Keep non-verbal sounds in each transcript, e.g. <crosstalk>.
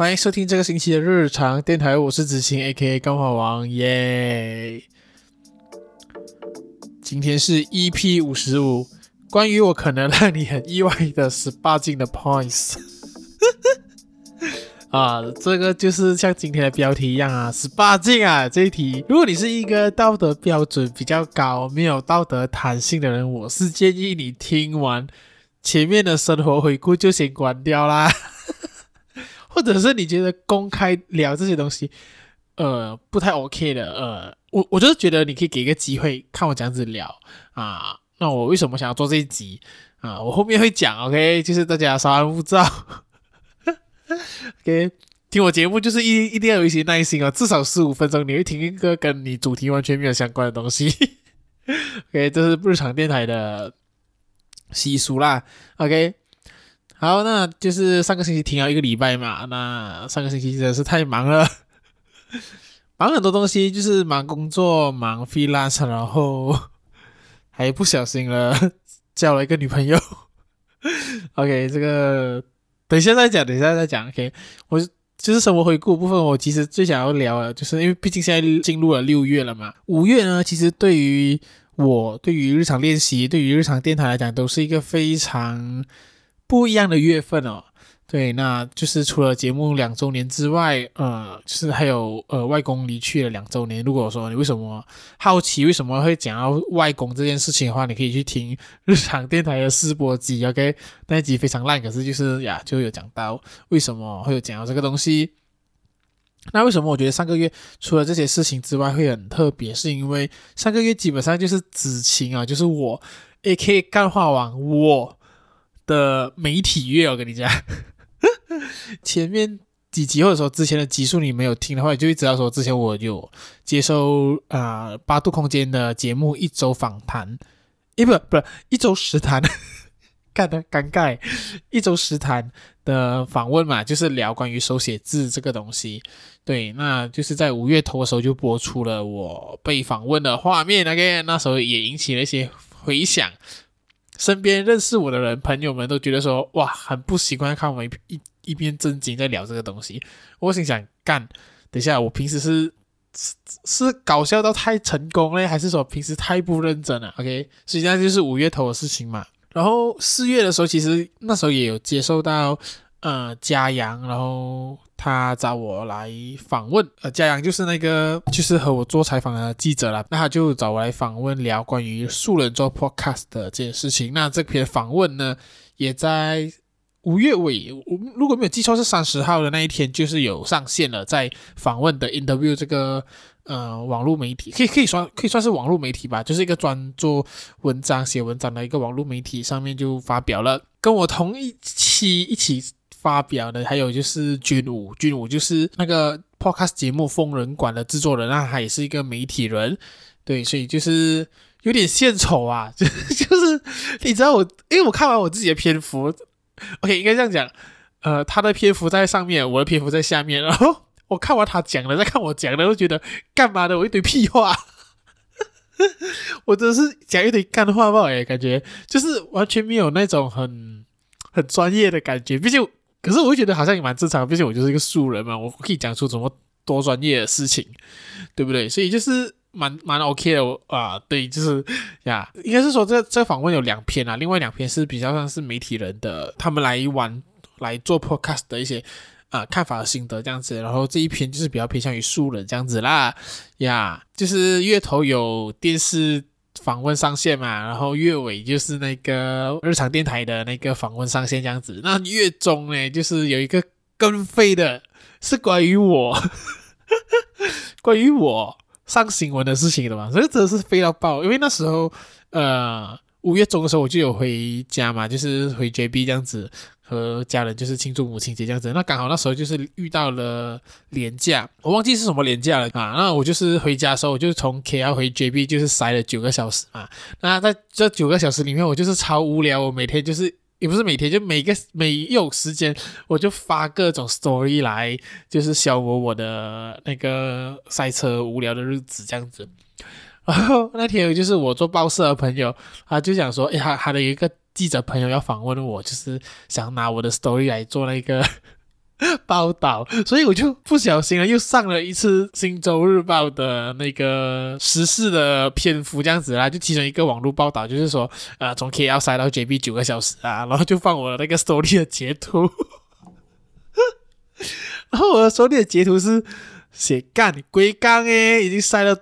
欢迎收听这个星期的日常电台，我是子晴，A.K.A. 钢化王，耶！今天是 EP 五十五，关于我可能让你很意外的十八禁的 points。<laughs> 啊，这个就是像今天的标题一样啊，十八禁啊！这一题，如果你是一个道德标准比较高、没有道德弹性的人，我是建议你听完前面的生活回顾就先关掉啦。或者是你觉得公开聊这些东西，呃，不太 OK 的，呃，我我就是觉得你可以给一个机会看我这样子聊啊。那我为什么想要做这一集啊？我后面会讲，OK，就是大家稍安勿躁，<laughs> OK，听我节目就是一一定要有一些耐心哦，至少十五分钟你会听一个跟你主题完全没有相关的东西，<laughs> OK，这是日常电台的习俗啦，OK。好，那就是上个星期停了一个礼拜嘛。那上个星期真的是太忙了，<laughs> 忙很多东西，就是忙工作、忙 freelance，然后还不小心了 <laughs> 交了一个女朋友。<laughs> OK，这个等一下再讲，等一下再讲。OK，我就是生活回顾部分，我其实最想要聊的，就是因为毕竟现在进入了六月了嘛。五月呢，其实对于我、对于日常练习、对于日常电台来讲，都是一个非常。不一样的月份哦，对，那就是除了节目两周年之外，呃，就是还有呃外公离去了两周年。如果说你为什么好奇为什么会讲到外公这件事情的话，你可以去听日常电台的试播集，OK，那一集非常烂，可是就是呀就有讲到为什么会有讲到这个东西。那为什么我觉得上个月除了这些事情之外会很特别，是因为上个月基本上就是子晴啊，就是我 AK 干话王我。的媒体月，我跟你讲，<laughs> 前面几集或者说之前的集数你没有听的话，你就会知道说之前我有接受啊、八度空间的节目一周访谈，诶不不一周实谈，<laughs> 干的尴尬，一周实谈的访问嘛，就是聊关于手写字这个东西，对，那就是在五月头的时候就播出了我被访问的画面，OK，那时候也引起了一些回响。身边认识我的人，朋友们都觉得说，哇，很不习惯看我们一一一边正经在聊这个东西。我心想，干，等下，我平时是是是搞笑到太成功嘞，还是说平时太不认真了？OK，实际上就是五月头的事情嘛。然后四月的时候，其实那时候也有接受到呃嘉阳，然后。他找我来访问，呃，嘉阳就是那个，就是和我做采访的记者啦。那他就找我来访问，聊关于素人做 podcast 的这件事情。那这篇访问呢，也在五月尾，我如果没有记错是三十号的那一天，就是有上线了，在访问的 interview 这个呃网络媒体，可以可以说可以算是网络媒体吧，就是一个专做文章写文章的一个网络媒体上面就发表了，跟我同一期一起。发表的还有就是军武，军武就是那个 podcast 节目《疯人馆》的制作人，那他也是一个媒体人，对，所以就是有点献丑啊，就 <laughs> 就是你知道我，因为我看完我自己的篇幅，OK，应该这样讲，呃，他的篇幅在上面，我的篇幅在下面，然后我看完他讲的，再看我讲的，我觉得干嘛的，我一堆屁话，<laughs> 我真的是讲一堆干话吧，哎，感觉就是完全没有那种很很专业的感觉，毕竟。可是我会觉得好像也蛮正常，毕竟我就是一个素人嘛，我可以讲出这么多专业的事情，对不对？所以就是蛮蛮 OK 的啊，对，就是呀，应该是说这这访问有两篇啊，另外两篇是比较像是媒体人的，他们来玩来做 podcast 的一些啊看法和心得这样子，然后这一篇就是比较偏向于素人这样子啦，呀，就是月头有电视。访问上线嘛，然后月尾就是那个日常电台的那个访问上线这样子。那月中呢，就是有一个更废的，是关于我，<laughs> 关于我上新闻的事情的嘛。所以真的是废到爆，因为那时候呃五月中的时候我就有回家嘛，就是回 JB 这样子。和家人就是庆祝母亲节这样子，那刚好那时候就是遇到了连假，我忘记是什么连假了啊。那我就是回家的时候，我就从 KL 回 JB，就是塞了九个小时嘛。那在这九个小时里面，我就是超无聊，我每天就是也不是每天，就每个每有时间我就发各种 story 来，就是消磨我的那个塞车无聊的日子这样子。然后那天就是我做报社的朋友，他就想说，哎，他他的一个。记者朋友要访问我，就是想拿我的 story 来做那个 <laughs> 报道，所以我就不小心了，又上了一次《星洲日报》的那个时事的篇幅，这样子啦。就其中一个网络报道，就是说，呃，从 KL 塞到 JB 九个小时啊，然后就放我那个 story 的截图，<laughs> 然后我的 story 的截图是写干龟缸诶，已经塞了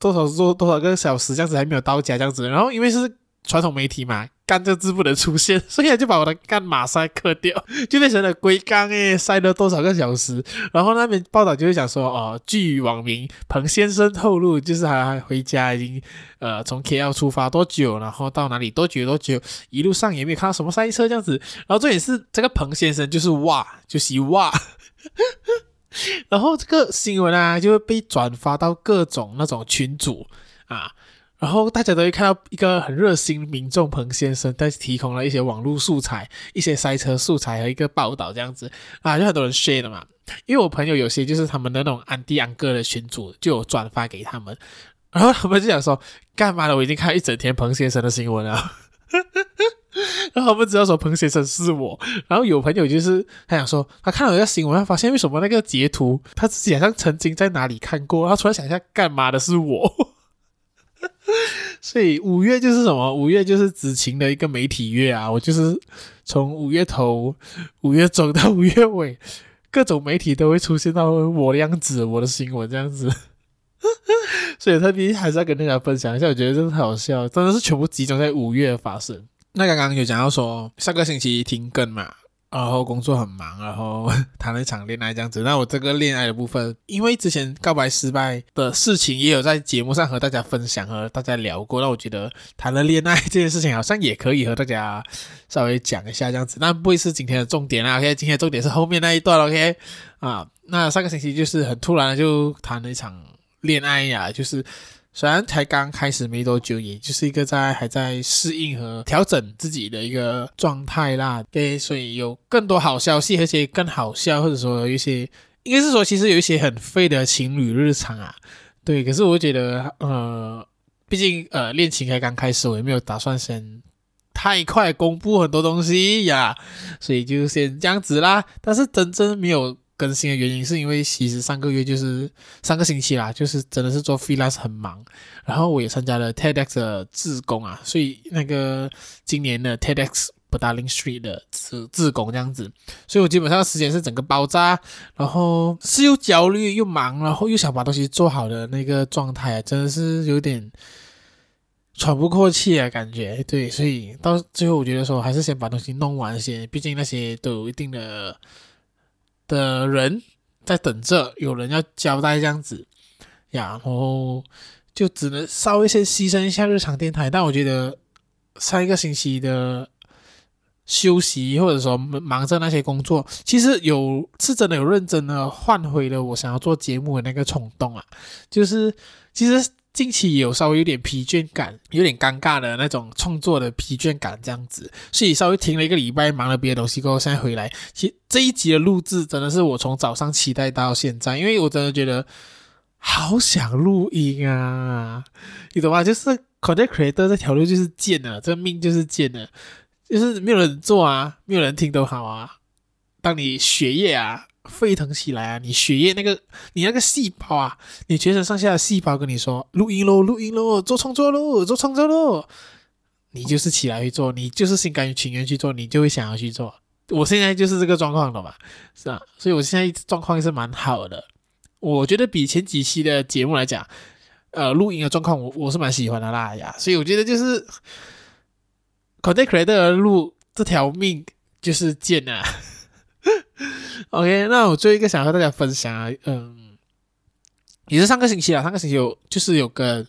多少多多少个小时，这样子还没有到家，这样子。然后因为是传统媒体嘛。干这字不能出现，<laughs> 所以就把我的干马赛克掉，就变成了龟缸诶，塞了多少个小时？然后那边报道就是讲说，哦，据网民彭先生透露，就是他回家已经呃从 KL 出发多久，然后到哪里多久多久，一路上也没有看到什么塞车这样子。然后重点是这个彭先生就是哇，就是哇，<laughs> 然后这个新闻啊就会被转发到各种那种群组啊。然后大家都会看到一个很热心民众彭先生，他提供了一些网络素材、一些塞车素材和一个报道这样子啊，就很多人 share 了嘛。因为我朋友有些就是他们的那种安迪安哥的群主，就有转发给他们，然后他们就想说：“干嘛了？我已经看了一整天彭先生的新闻了。<laughs> ”然后他们知道说彭先生是我。然后有朋友就是他想说，他看了一个新闻，他发现为什么那个截图他自己好像曾经在哪里看过，他突然想一下，干嘛的是我。<laughs> 所以五月就是什么？五月就是子晴的一个媒体月啊！我就是从五月头、五月中到五月尾，各种媒体都会出现到我的样子，我的新闻这样子。<laughs> 所以特别还是要跟大家分享一下，我觉得真的太好笑，真的是全部集中在五月发生。那刚刚有讲到说上个星期停更嘛。然后工作很忙，然后 <laughs> 谈了一场恋爱这样子。那我这个恋爱的部分，因为之前告白失败的事情也有在节目上和大家分享，和大家聊过。那我觉得谈了恋爱这件事情，好像也可以和大家稍微讲一下这样子。那不会是今天的重点啦，OK？今天的重点是后面那一段，OK？啊，那上个星期就是很突然就谈了一场恋爱呀，就是。虽然才刚开始没多久，也就是一个在还在适应和调整自己的一个状态啦。对，所以有更多好消息，而且更好笑，或者说有一些，应该是说其实有一些很废的情侣日常啊。对，可是我觉得，呃，毕竟呃恋情才刚开始，我也没有打算先太快公布很多东西呀，所以就先这样子啦。但是真正没有。更新的原因是因为其实上个月就是上个星期啦，就是真的是做 freelance 很忙，然后我也参加了 TEDx 的志工啊，所以那个今年的 TEDx Petaling Street 的自自工这样子，所以我基本上时间是整个爆炸，然后是又焦虑又忙，然后又想把东西做好的那个状态，真的是有点喘不过气啊，感觉对，所以到最后我觉得说还是先把东西弄完先，毕竟那些都有一定的。的人在等着，有人要交代这样子，然后就只能稍微先牺牲一下日常电台。但我觉得上一个星期的休息或者说忙着那些工作，其实有是真的有认真的换回了我想要做节目的那个冲动啊，就是其实。近期有稍微有点疲倦感，有点尴尬的那种创作的疲倦感，这样子，所以稍微停了一个礼拜，忙了别的东西过后，现在回来，其实这一集的录制真的是我从早上期待到现在，因为我真的觉得好想录音啊，你懂吗？<laughs> 就是 content creator 这条路就是贱的，这命就是贱的，就是没有人做啊，没有人听都好啊，当你学业啊。沸腾起来啊！你血液那个，你那个细胞啊，你全身上下的细胞跟你说录音喽，录音喽，做创作喽，做创作喽，你就是起来去做，你就是心甘情愿去做，你就会想要去做。我现在就是这个状况了嘛，是吧？所以我现在状况是蛮好的，我觉得比前几期的节目来讲，呃，录音的状况我我是蛮喜欢的啦呀。所以我觉得就是 content creator 的路这条命就是贱啊。<laughs> OK，那我最后一个想和大家分享啊，嗯，也是上个星期啊，上个星期有就是有个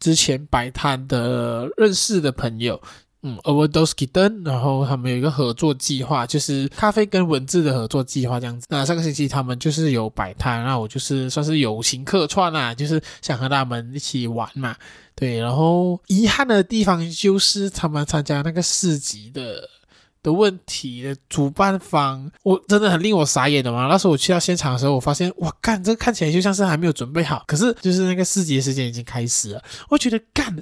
之前摆摊的认识的朋友，嗯，Overdose Kitten，然后他们有一个合作计划，就是咖啡跟文字的合作计划这样子。那上个星期他们就是有摆摊，那我就是算是友情客串啊，就是想和他们一起玩嘛，对。然后遗憾的地方就是他们参加那个市集的。的问题的主办方，我真的很令我傻眼的嘛。那时候我去到现场的时候，我发现哇，干这个看起来就像是还没有准备好，可是就是那个市集的时间已经开始了。我觉得干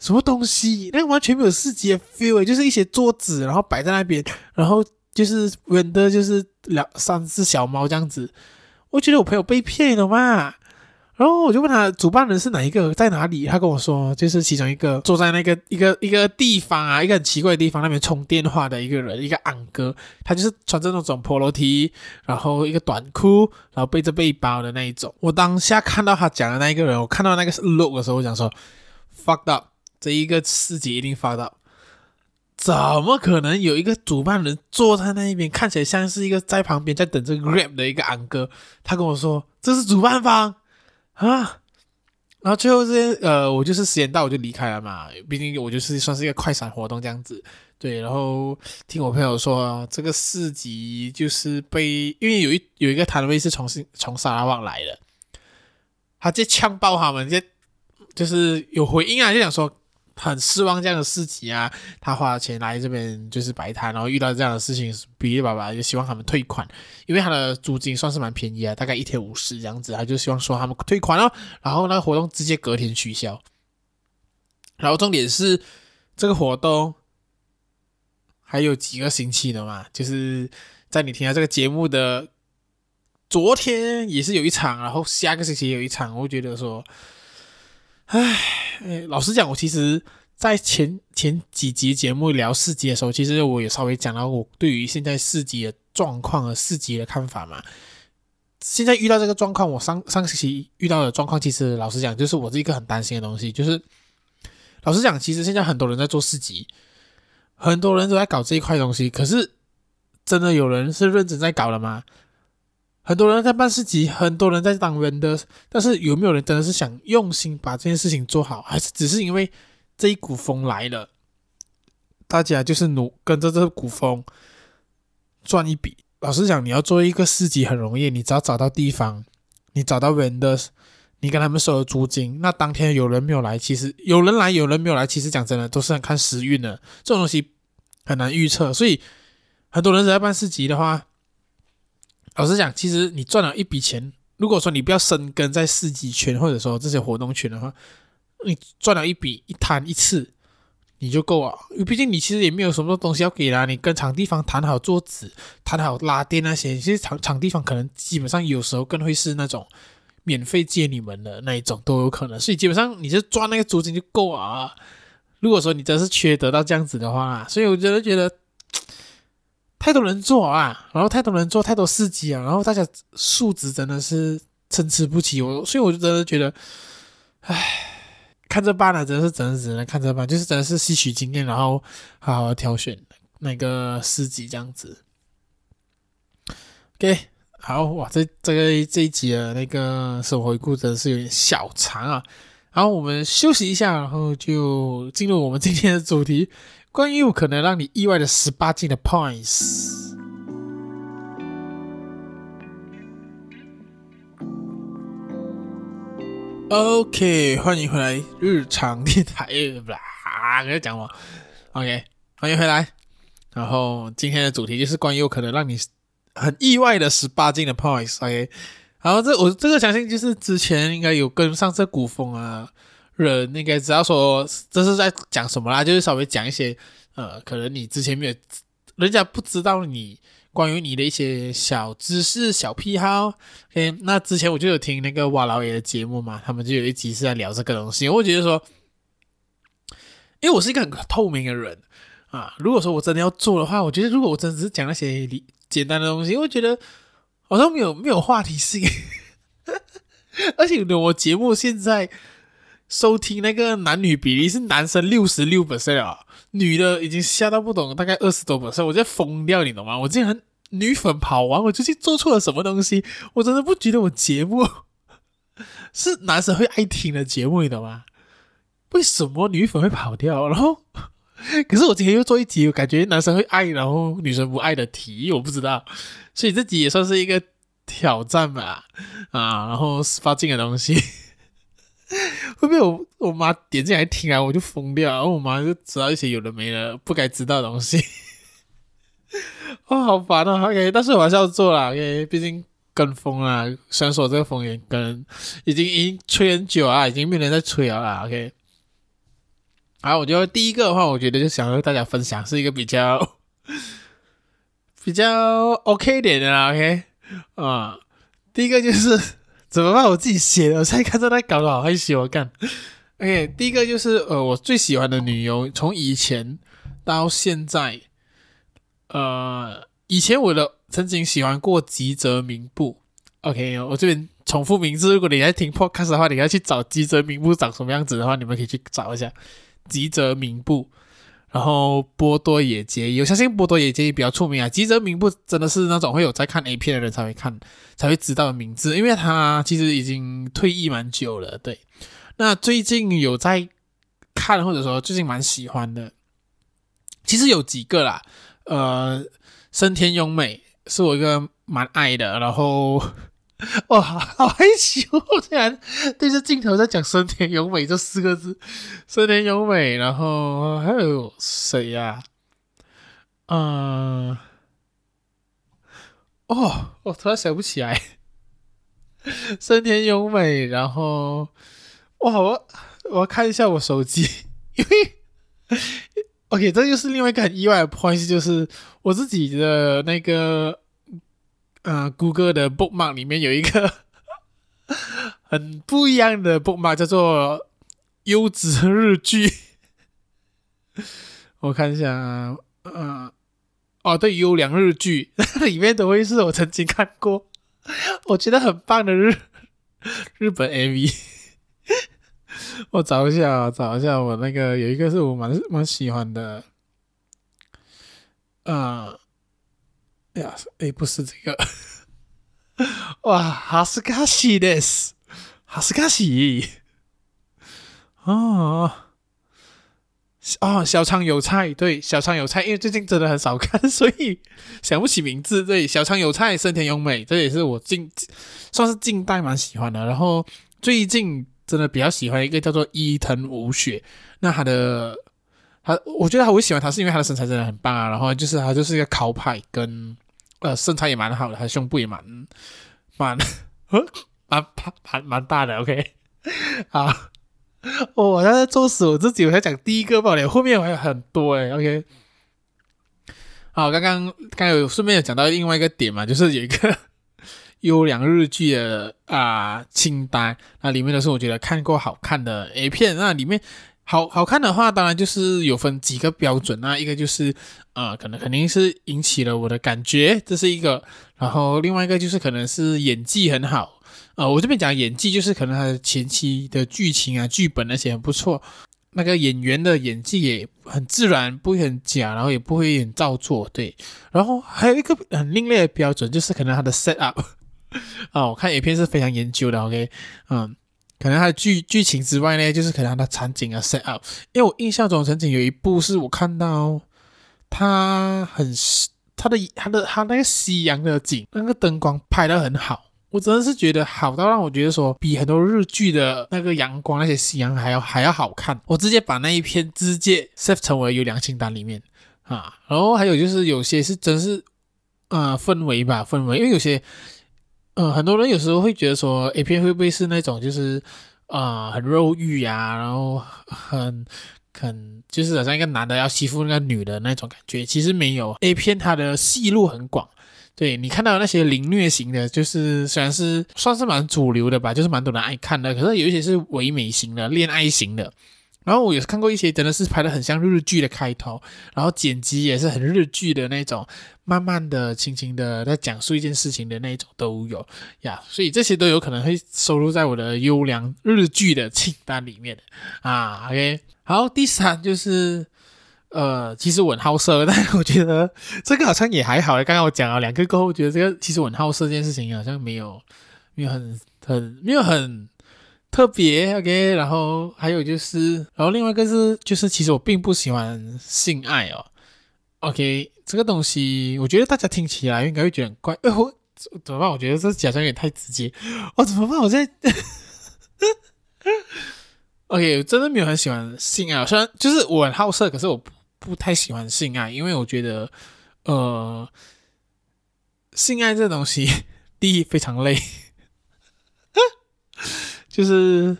什么东西，那完全没有市集的 feel，就是一些桌子，然后摆在那边，然后就是远的，就是两三只小猫这样子。我觉得我朋友被骗了嘛。然后我就问他主办人是哪一个，在哪里？他跟我说，就是其中一个坐在那个一个一个地方啊，一个很奇怪的地方，那边充电话的一个人，一个昂哥，他就是穿着那种 Polo T，然后一个短裤，然后背着背包的那一种。我当下看到他讲的那一个人，我看到那个 look 的时候，我想说 fucked up，这一个世界一定 fucked up。怎么可能有一个主办人坐在那一边，看起来像是一个在旁边在等着 Grab 的一个昂哥？他跟我说这是主办方。啊，然后最后这些呃，我就是时间到我就离开了嘛，毕竟我就是算是一个快闪活动这样子，对。然后听我朋友说，这个市集就是被因为有一有一个摊位是从新从沙拉旺来的，他就呛爆他们，就就是有回应啊，就想说。很失望这样的事情啊，他花钱来这边就是摆摊，然后遇到这样的事情，比利爸爸就希望他们退款，因为他的租金算是蛮便宜啊，大概一天五十这样子，他就希望说他们退款哦，然后那个活动直接隔天取消，然后重点是这个活动还有几个星期的嘛，就是在你听到这个节目的昨天也是有一场，然后下个星期也有一场，我觉得说。唉，老实讲，我其实，在前前几集节目聊四级的时候，其实我也稍微讲到我对于现在四级的状况和四级的看法嘛。现在遇到这个状况，我上上个星期遇到的状况，其实老实讲，就是我是一个很担心的东西。就是老实讲，其实现在很多人在做四级，很多人都在搞这一块东西，可是真的有人是认真在搞了吗？很多人在办市集，很多人在当 vendor，但是有没有人真的是想用心把这件事情做好，还是只是因为这一股风来了，大家就是努跟着这股风赚一笔？老实讲，你要做一个市集很容易，你只要找到地方，你找到 vendor，你跟他们收了租金，那当天有人没有来，其实有人来有人没有来，其实讲真的都是很看时运的，这种东西很难预测，所以很多人在办市集的话。老实讲，其实你赚了一笔钱，如果说你不要深耕在市集圈或者说这些活动圈的话，你赚了一笔一摊一次你就够了。因为毕竟你其实也没有什么东西要给啦，你跟场地方谈好桌子，谈好拉电那些，其实场场地方可能基本上有时候更会是那种免费借你们的那一种都有可能，所以基本上你就赚那个租金就够啊。如果说你真是缺得到这样子的话，所以我真的觉得。太多人做啊，然后太多人做太多市集啊，然后大家素质真的是参差不齐。我所以我就真的觉得，唉，看着办了，真的是真的只能看着办，就是真的是吸取经验，然后好好挑选那个市集这样子。OK，好哇，这这个这一集的那个生活回顾真的是有点小长啊。然后我们休息一下，然后就进入我们今天的主题。关于有可能让你意外的十八禁的 points。OK，欢迎回来日常电台。啊，跟你讲嘛，OK，欢迎回来。然后今天的主题就是关于有可能让你很意外的十八禁的 points。OK，然后这我这个相信就是之前应该有跟上这股风啊。人应该知道说这是在讲什么啦，就是稍微讲一些，呃，可能你之前没有，人家不知道你关于你的一些小知识、小癖好。OK，那之前我就有听那个瓦老爷的节目嘛，他们就有一集是在聊这个东西。我觉得说，因为我是一个很透明的人啊，如果说我真的要做的话，我觉得如果我真的只是讲那些理简单的东西，我觉得好像没有没有话题性，<laughs> 而且我节目现在。收听那个男女比例是男生六十六 percent 啊，女的已经吓到不懂，大概二十多 percent，我在疯掉，你懂吗？我竟然女粉跑完，我究竟做错了什么东西？我真的不觉得我节目 <laughs> 是男生会爱听的节目，你懂吗？为什么女粉会跑掉？然后，<laughs> 可是我今天又做一集，我感觉男生会爱，然后女生不爱的题，我不知道，所以这集也算是一个挑战吧，啊，然后发进的东西。<laughs> 会不会我我妈点进来听啊，我就疯掉，然后我妈就知道一些有的没的不该知道的东西，<laughs> 哦，好烦啊！OK，但是我还是要做啦，OK，毕竟跟风啊，虽然说这个风也跟已经已经吹很久啊，已经没人在吹了啦，OK。好，我觉得第一个的话，我觉得就想和大家分享是一个比较比较 OK 一点的啦，OK 啊、第一个就是怎么办？我自己写的，我现在看到他搞得好害羞，我干。OK，第一个就是呃，我最喜欢的女优，从以前到现在，呃，以前我的曾经喜欢过吉泽明步。OK，我这边重复名字，如果你在听 Podcast 的话，你要去找吉泽明步长什么样子的话，你们可以去找一下吉泽明步。然后波多野结衣，我相信波多野结衣比较出名啊。吉泽明步真的是那种会有在看 A 片的人才会看，才会知道的名字，因为他其实已经退役蛮久了。对，那最近有在看，或者说最近蛮喜欢的，其实有几个啦。呃，深田咏美是我一个蛮爱的，然后。<laughs> 哇，好害羞！我竟然对着镜头在讲“森田咏美”这四个字，“森田咏美”，然后还有谁呀？嗯，哦，我突然想不起来，“森田咏美”，然后哇，我我要看一下我手机，因为 OK，这就是另外一个很意外的关系就是我自己的那个。呃，Google 的 bookmark 里面有一个 <laughs> 很不一样的 bookmark，叫做优质日剧。<laughs> 我看一下啊，呃，哦，对，优良日剧，<laughs> 里面都会是我曾经看过，我觉得很棒的日日本 AV。我找一下啊，找一下，我那个有一个是我蛮蛮喜欢的，呃。呀，哎，不是这个，<laughs> 哇，哈斯卡西的斯，哈斯卡西，哦，哦，小仓有菜，对，小仓有菜，因为最近真的很少看，所以想不起名字。对，小仓有菜，森田优美，这也是我近算是近代蛮喜欢的。然后最近真的比较喜欢一个叫做伊藤舞雪，那他的他，我觉得他我喜欢他是因为他的身材真的很棒啊。然后就是他就是一个考派跟。呃，身材也蛮好的，他胸部也蛮蛮，蛮蛮蛮蛮大的。<laughs> OK，好，我现在作死我自己，我才讲第一个爆料，后面还有很多诶 OK，好，刚刚刚刚有顺便有讲到另外一个点嘛，就是有一个 <laughs> 优良日剧的啊、清单，那里面都是我觉得看过好看的 A 片，那里面。好好看的话，当然就是有分几个标准啊，一个就是，呃，可能肯定是引起了我的感觉，这是一个。然后另外一个就是可能是演技很好，呃，我这边讲演技就是可能他的前期的剧情啊、剧本那些很不错，那个演员的演技也很自然，不会很假，然后也不会很造作，对。然后还有一个很另类的标准，就是可能他的 set up，<laughs> 啊，我看影片是非常研究的，OK，嗯。可能它的剧剧情之外呢，就是可能它的场景啊 set up，因为我印象中曾经有一部是我看到它很它的它的它那个夕阳的景，那个灯光拍得很好，我真的是觉得好到让我觉得说比很多日剧的那个阳光那些夕阳还要还要好看，我直接把那一篇直接 save 成为优良清单里面。啊，然后还有就是有些是真是呃氛围吧氛围，因为有些。嗯，很多人有时候会觉得说，A 片会不会是那种就是，啊、很肉欲呀，然后很很就是好像一个男的要欺负那个女的那种感觉。其实没有，A 片它的戏路很广。对，你看到那些凌虐型的，就是虽然是算是蛮主流的吧，就是蛮多人爱看的。可是有一些是唯美型的、恋爱型的。然后我也是看过一些真的是拍的很像日剧的开头，然后剪辑也是很日剧的那种，慢慢的、轻轻的在讲述一件事情的那种都有呀，所以这些都有可能会收录在我的优良日剧的清单里面啊。OK，好，第三就是呃，其实我很好色，但是我觉得这个好像也还好。刚刚我讲了两个过后，我觉得这个其实我很好色这件事情好像没有没有很很没有很。特别 OK，然后还有就是，然后另外一个是，就是其实我并不喜欢性爱哦。OK，这个东西我觉得大家听起来应该会觉得很怪。哎，我怎么办？我觉得这假装有点太直接。我、哦、怎么办？我在 <laughs> OK，我真的没有很喜欢性爱。虽然就是我很好色，可是我不不太喜欢性爱，因为我觉得呃，性爱这东西 <laughs> 第一非常累。就是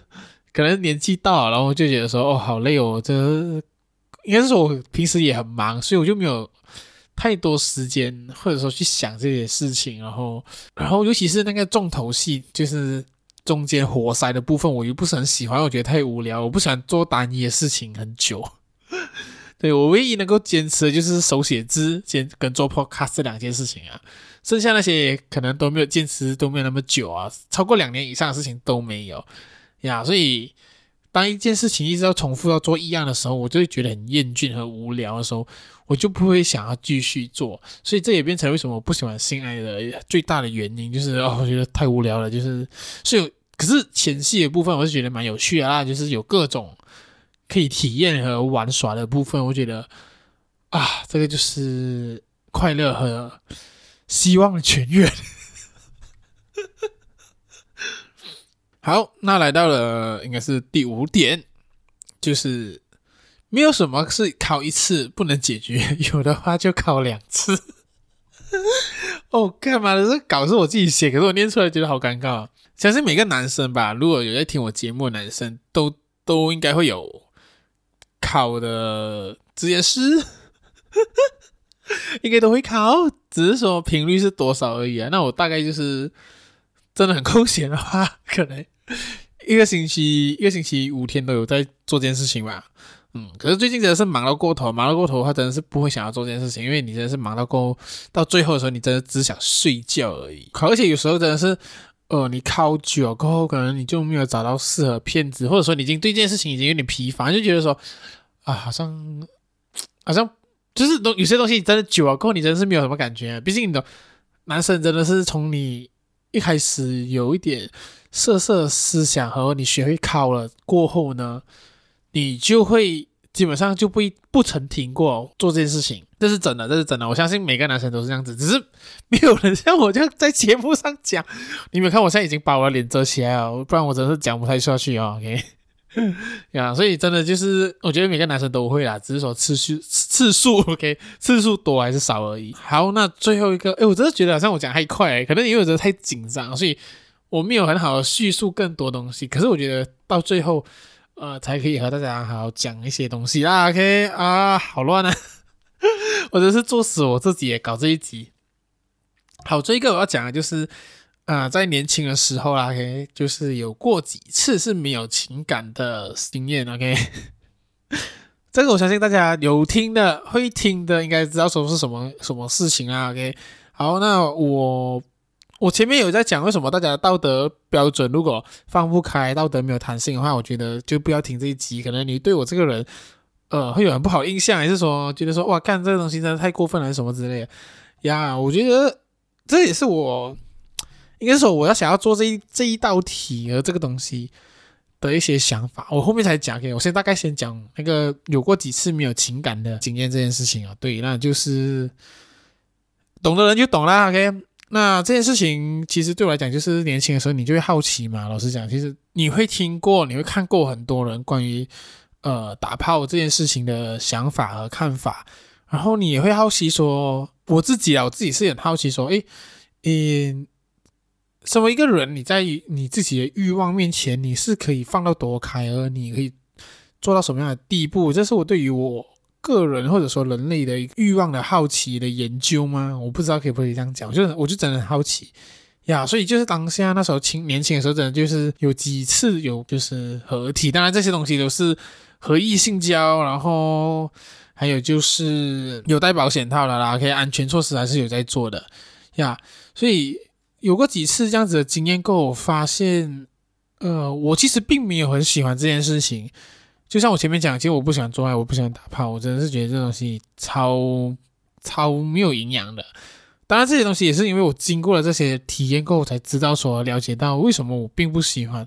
可能年纪大，然后就觉得说哦，好累哦，这应该是我平时也很忙，所以我就没有太多时间，或者说去想这些事情，然后，然后尤其是那个重头戏，就是中间活塞的部分，我又不是很喜欢，我觉得太无聊，我不喜欢做单一的事情很久。<laughs> 对，我唯一能够坚持的就是手写字，兼跟做 podcast 这两件事情啊，剩下那些可能都没有坚持，都没有那么久啊，超过两年以上的事情都没有呀。所以，当一件事情一直要重复要做一样的时候，我就会觉得很厌倦和无聊的时候，我就不会想要继续做。所以这也变成为什么我不喜欢性爱的最大的原因，就是哦，我觉得太无聊了。就是，所以可是前戏的部分，我是觉得蛮有趣的啊，就是有各种。可以体验和玩耍的部分，我觉得啊，这个就是快乐和希望的泉源。<laughs> 好，那来到了应该是第五点，就是没有什么是考一次不能解决，有的话就考两次。<laughs> 哦，干嘛的？这稿是我自己写，可是我念出来觉得好尴尬。相信每个男生吧，如果有在听我节目的男生，都都应该会有。考的职业师应该都会考，只是说频率是多少而已啊。那我大概就是真的很空闲的话，<laughs> 可能一个星期一个星期五天都有在做这件事情吧。嗯，可是最近真的是忙到过头，忙到过头的话，真的是不会想要做这件事情，因为你真的是忙到过到最后的时候，你真的只想睡觉而已。而且有时候真的是，呃，你考久过后，可能你就没有找到适合片子，或者说你已经对这件事情已经有点疲乏，就觉得说。啊，好像，好像就是东有些东西真的久了过后，你真的是没有什么感觉。毕竟你的男生真的是从你一开始有一点色色思想和你学会靠了过后呢，你就会基本上就不不曾停过做这件事情。这是真的，这是真的。我相信每个男生都是这样子，只是没有人像我这样在节目上讲。你们看，我现在已经把我的脸遮起来了，不然我真的是讲不太下去啊。OK。呀，<laughs> 所以真的就是，我觉得每个男生都会啦，只是说次数次数，<laughs> OK，次数多还是少而已。好，那最后一个，哎，我真的觉得好像我讲太快，可能因为我觉得太紧张，所以我没有很好的叙述更多东西。可是我觉得到最后，呃，才可以和大家好好讲一些东西啦。OK 啊，好乱啊，<laughs> 我真是作死我自己也搞这一集。好，这一个我要讲的就是。啊、在年轻的时候啦，OK，就是有过几次是没有情感的经验，OK，<laughs> 这个我相信大家有听的、会听的，应该知道说是什么什么事情啊，OK。好，那我我前面有在讲为什么大家的道德标准如果放不开、道德没有弹性的话，我觉得就不要听这一集。可能你对我这个人，呃，会有很不好印象，还是说觉得说哇，干这个东西真的太过分了，什么之类的呀？我觉得这也是我。应该说，我要想要做这一这一道题和这个东西的一些想法，我后面才讲给我先大概先讲那个有过几次没有情感的经验这件事情啊。对，那就是懂的人就懂啦。OK，那这件事情其实对我来讲，就是年轻的时候你就会好奇嘛。老实讲，其实你会听过，你会看过很多人关于呃打炮这件事情的想法和看法，然后你也会好奇说，我自己啊，我自己是很好奇说，诶，嗯。身为一个人，你在你自己的欲望面前，你是可以放到多开，而你可以做到什么样的地步？这是我对于我个人或者说人类的欲望的好奇的研究吗？我不知道可不可以这样讲，就是我就真的很好奇呀。所以就是当下那时候轻年轻的时候，真的就是有几次有就是合体，当然这些东西都是合意性交，然后还有就是有带保险套的啦，可以安全措施还是有在做的呀，所以。有过几次这样子的经验过后，我发现，呃，我其实并没有很喜欢这件事情。就像我前面讲，其实我不喜欢做爱，我不喜欢打炮，我真的是觉得这东西超超没有营养的。当然，这些东西也是因为我经过了这些体验过后，才知道说了解到为什么我并不喜欢。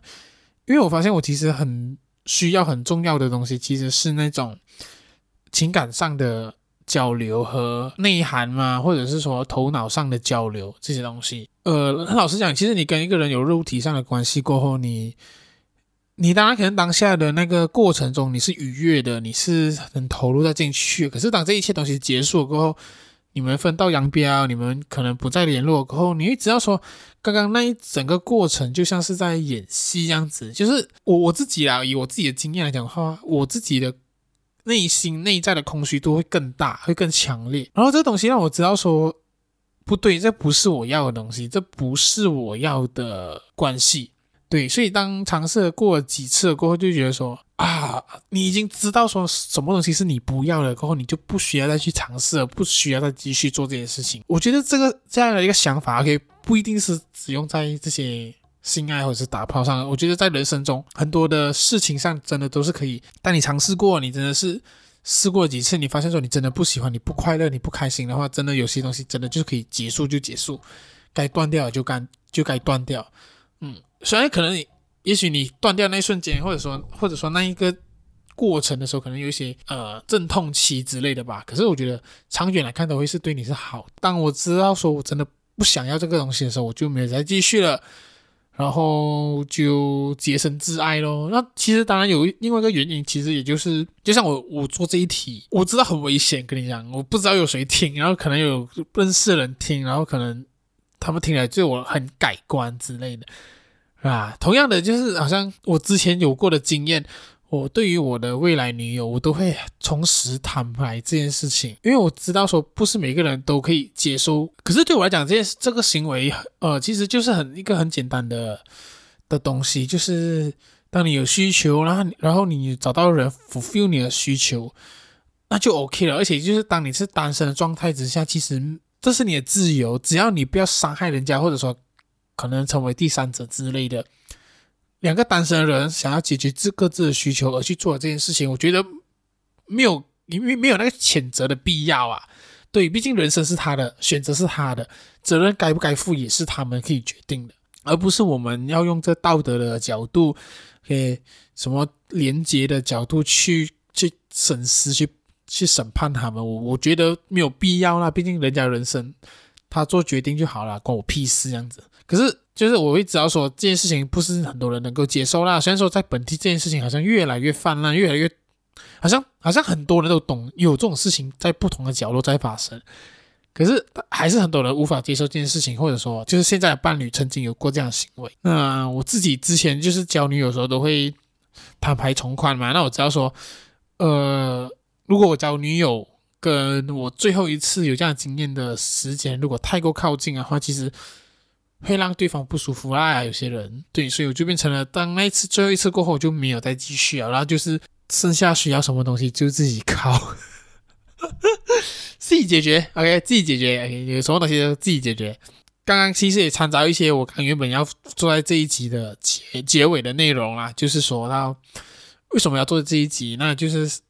因为我发现我其实很需要很重要的东西，其实是那种情感上的。交流和内涵嘛，或者是说头脑上的交流这些东西。呃，老实讲，其实你跟一个人有肉体上的关系过后，你，你当然可能当下的那个过程中你是愉悦的，你是很投入在进去。可是当这一切东西结束过后，你们分道扬镳，你们可能不再联络过后，你会知道说，刚刚那一整个过程就像是在演戏这样子。就是我我自己啦，以我自己的经验来讲的话，我自己的。内心内在的空虚度会更大，会更强烈。然后这个东西让我知道说，不对，这不是我要的东西，这不是我要的关系。对，所以当尝试过了几次过后，就觉得说啊，你已经知道说什么东西是你不要的，过后你就不需要再去尝试了，不需要再继续做这件事情。我觉得这个这样的一个想法，，OK，不一定是只用在这些性爱或者是打炮上。我觉得在人生中很多的事情上，真的都是可以。当你尝试过，你真的是试过几次，你发现说你真的不喜欢，你不快乐，你不开心的话，真的有些东西真的就可以结束就结束，该断掉就该就该断掉。嗯。虽然可能你，也许你断掉那一瞬间，或者说或者说那一个过程的时候，可能有一些呃阵痛期之类的吧。可是我觉得长远来看都会是对你是好。当我知道说我真的不想要这个东西的时候，我就没有再继续了，然后就洁身自爱咯。那其实当然有另外一个原因，其实也就是就像我我做这一题，我知道很危险，跟你讲，我不知道有谁听，然后可能有认识的人听，然后可能他们听来对我很改观之类的。啊，同样的，就是好像我之前有过的经验，我对于我的未来女友，我都会从实坦白这件事情，因为我知道说不是每个人都可以接受。可是对我来讲，这件这个行为，呃，其实就是很一个很简单的的东西，就是当你有需求，然后然后你找到人 fulfill 你的需求，那就 OK 了。而且就是当你是单身的状态之下，其实这是你的自由，只要你不要伤害人家，或者说。可能成为第三者之类的，两个单身人想要解决自各自的需求而去做这件事情，我觉得没有，因为没有那个谴责的必要啊。对，毕竟人生是他的，选择是他的，责任该不该负也是他们可以决定的，而不是我们要用这道德的角度，诶什么廉洁的角度去去审视、去去审判他们。我我觉得没有必要啦，毕竟人家人生他做决定就好了，关我屁事这样子。可是，就是我会知道说这件事情不是很多人能够接受啦。虽然说在本地这件事情好像越来越泛滥，越来越好像好像很多人都懂有这种事情在不同的角落在发生，可是还是很多人无法接受这件事情，或者说就是现在的伴侣曾经有过这样的行为。那我自己之前就是交女友时候都会坦白从宽嘛。那我知道说，呃，如果我交女友跟我最后一次有这样经验的时间如果太过靠近的话，其实。会让对方不舒服啊，有些人对，所以我就变成了，当那一次最后一次过后，就没有再继续了，然后就是剩下需要什么东西就自己靠，<laughs> 自己解决，OK，自己解决，OK，有什么东西就自己解决。刚刚其实也参照一些我刚原本要做在这一集的结结尾的内容啦，就是说到为什么要做这一集，那就是。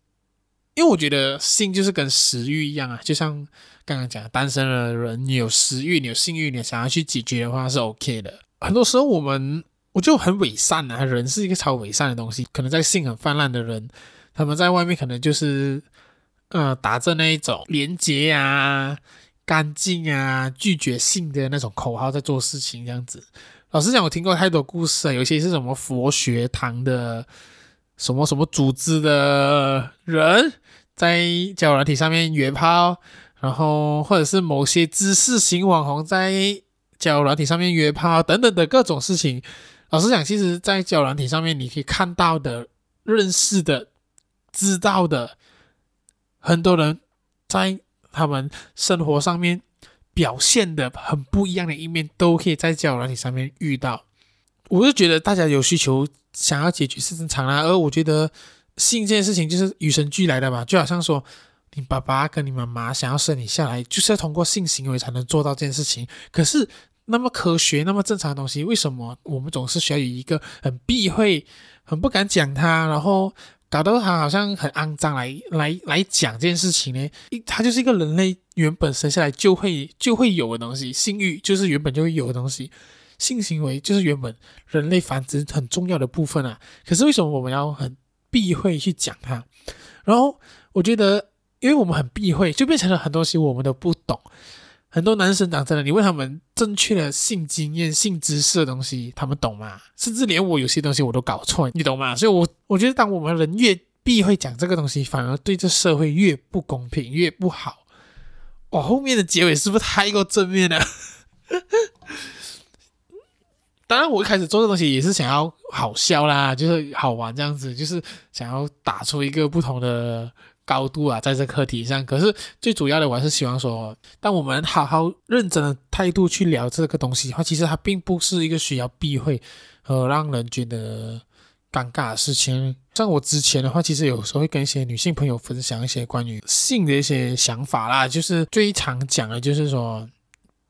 因为我觉得性就是跟食欲一样啊，就像刚刚讲，单身的人你有食欲，你有性欲，你想要去解决的话是 OK 的。很多时候我们我就很伪善啊，人是一个超伪善的东西。可能在性很泛滥的人，他们在外面可能就是呃打着那一种廉洁啊、干净啊、拒绝性的那种口号在做事情，这样子。老实讲，我听过太多故事啊，有些是什么佛学堂的。什么什么组织的人在交友软体上面约炮，然后或者是某些知识型网红在交友软体上面约炮等等的各种事情。老实讲，其实，在交友软体上面，你可以看到的、认识的、知道的，很多人在他们生活上面表现的很不一样的一面，都可以在交友软体上面遇到。我就觉得大家有需求。想要解决是正常啦，而我觉得性这件事情就是与生俱来的嘛，就好像说你爸爸跟你妈妈想要生你下来，就是要通过性行为才能做到这件事情。可是那么科学、那么正常的东西，为什么我们总是需要有一个很避讳、很不敢讲它，然后搞得它好像很肮脏来来来讲这件事情呢？它就是一个人类原本生下来就会就会有的东西，性欲就是原本就会有的东西。性行为就是原本人类繁殖很重要的部分啊，可是为什么我们要很避讳去讲它？然后我觉得，因为我们很避讳，就变成了很多东西我们都不懂。很多男生讲真的，你问他们正确的性经验、性知识的东西，他们懂吗？甚至连我有些东西我都搞错，你懂吗？所以我，我觉得，当我们人越避讳讲这个东西，反而对这社会越不公平，越不好。哇，后面的结尾是不是太过正面了？当然，我一开始做这东西也是想要好笑啦，就是好玩这样子，就是想要打出一个不同的高度啊，在这课题上。可是最主要的，我还是希望说，当我们好好认真的态度去聊这个东西的话，其实它并不是一个需要避讳和让人觉得尴尬的事情。像我之前的话，其实有时候会跟一些女性朋友分享一些关于性的一些想法啦，就是最常讲的就是说。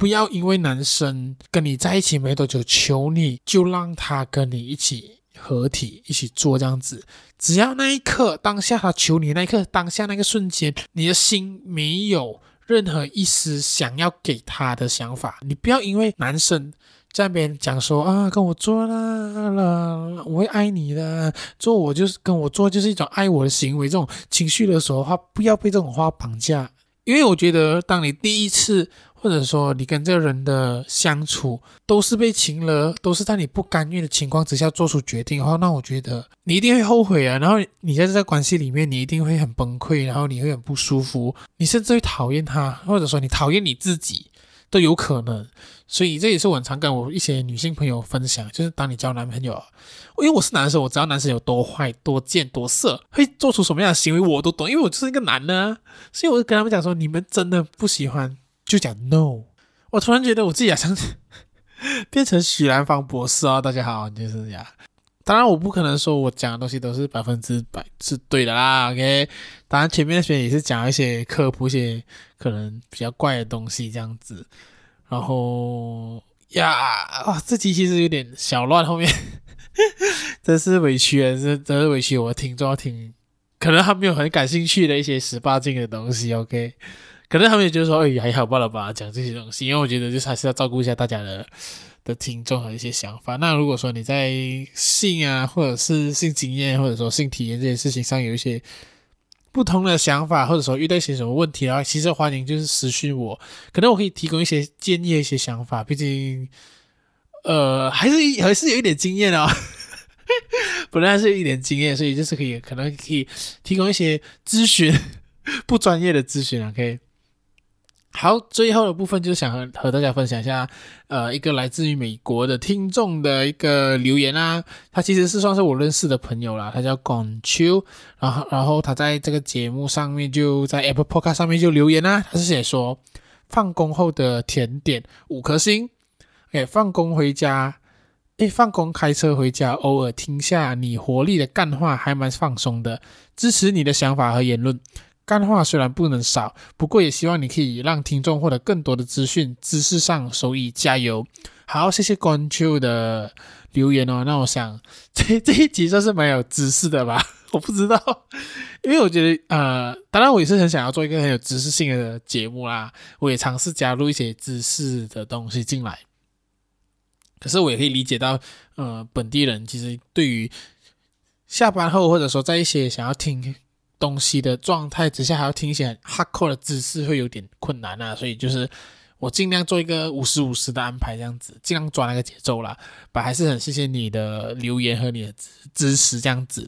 不要因为男生跟你在一起没多久求你，就让他跟你一起合体一起做这样子。只要那一刻当下他求你那一刻当下那个瞬间，你的心没有任何一丝想要给他的想法，你不要因为男生在那边讲说啊跟我做啦啦，我会爱你的，做我就是跟我做就是一种爱我的行为，这种情绪勒索的话，不要被这种话绑架。因为我觉得当你第一次。或者说你跟这个人的相处都是被情勒，都是在你不甘愿的情况之下做出决定的话，那我觉得你一定会后悔啊。然后你在这个关系里面，你一定会很崩溃，然后你会很不舒服，你甚至会讨厌他，或者说你讨厌你自己都有可能。所以这也是我很常跟我一些女性朋友分享，就是当你交男朋友，因为我是男生，我知道男生有多坏、多贱、多色，会做出什么样的行为我都懂，因为我就是一个男的啊。所以我就跟他们讲说，你们真的不喜欢。就讲 no，我突然觉得我自己好像 <laughs> 变成许兰芳博士啊。大家好，就是这样。当然，我不可能说我讲的东西都是百分之百是对的啦。OK，当然前面那边也是讲一些科普一些可能比较怪的东西这样子。然后呀，啊，这集其实有点小乱，后面 <laughs> 真是委屈啊，这真是委屈我听众要听，可能还没有很感兴趣的一些十八禁的东西。OK。可能他们也觉得说，哎，还好罢了吧，讲这些东西，因为我觉得就是还是要照顾一下大家的的听众和一些想法。那如果说你在性啊，或者是性经验，或者说性体验这些事情上有一些不同的想法，或者说遇到一些什么问题的话，其实欢迎就是私讯我，可能我可以提供一些建议、一些想法。毕竟，呃，还是还是有一点经验啊、哦，本来是一点经验，所以就是可以可能可以提供一些咨询，不专业的咨询啊，可以。好，最后的部分就是想和和大家分享一下，呃，一个来自于美国的听众的一个留言啊，他其实是算是我认识的朋友啦，他叫广秋，然后然后他在这个节目上面就在 Apple Podcast 上面就留言啊，他是写说放工后的甜点五颗星，诶，放工回家，诶，放工开车回家，偶尔听下你活力的干话，还蛮放松的，支持你的想法和言论。干话虽然不能少，不过也希望你可以让听众获得更多的资讯，知识上收益，加油！好，谢谢关注的留言哦。那我想 <laughs> 这这一集算是蛮有知识的吧？<laughs> 我不知道，因为我觉得呃，当然我也是很想要做一个很有知识性的节目啦。我也尝试加入一些知识的东西进来，可是我也可以理解到，呃，本地人其实对于下班后或者说在一些想要听。东西的状态之下，还要听一些很 hardcore 的知识，会有点困难啊。所以就是我尽量做一个五十五十的安排，这样子尽量抓那个节奏啦。把还是很谢谢你的留言和你的支持，这样子。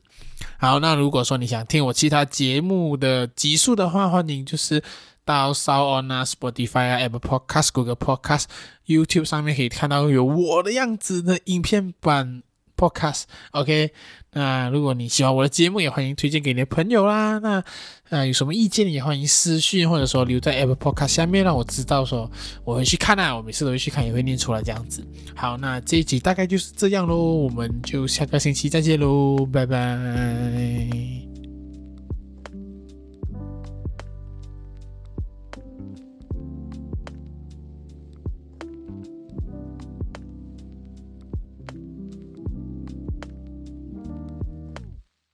好，那如果说你想听我其他节目的集数的话，欢迎就是到 s o o n 啊、Spotify 啊、Apple Podcast、Google Podcast、YouTube 上面可以看到有我的样子的影片版。Podcast，OK，那如果你喜欢我的节目，也欢迎推荐给你的朋友啦。那啊有什么意见，也欢迎私讯或者说留在 Apple Podcast 下面，让我知道说我会去看啊。我每次都会去看，也会念出来这样子。好，那这一集大概就是这样喽，我们就下个星期再见喽，拜拜。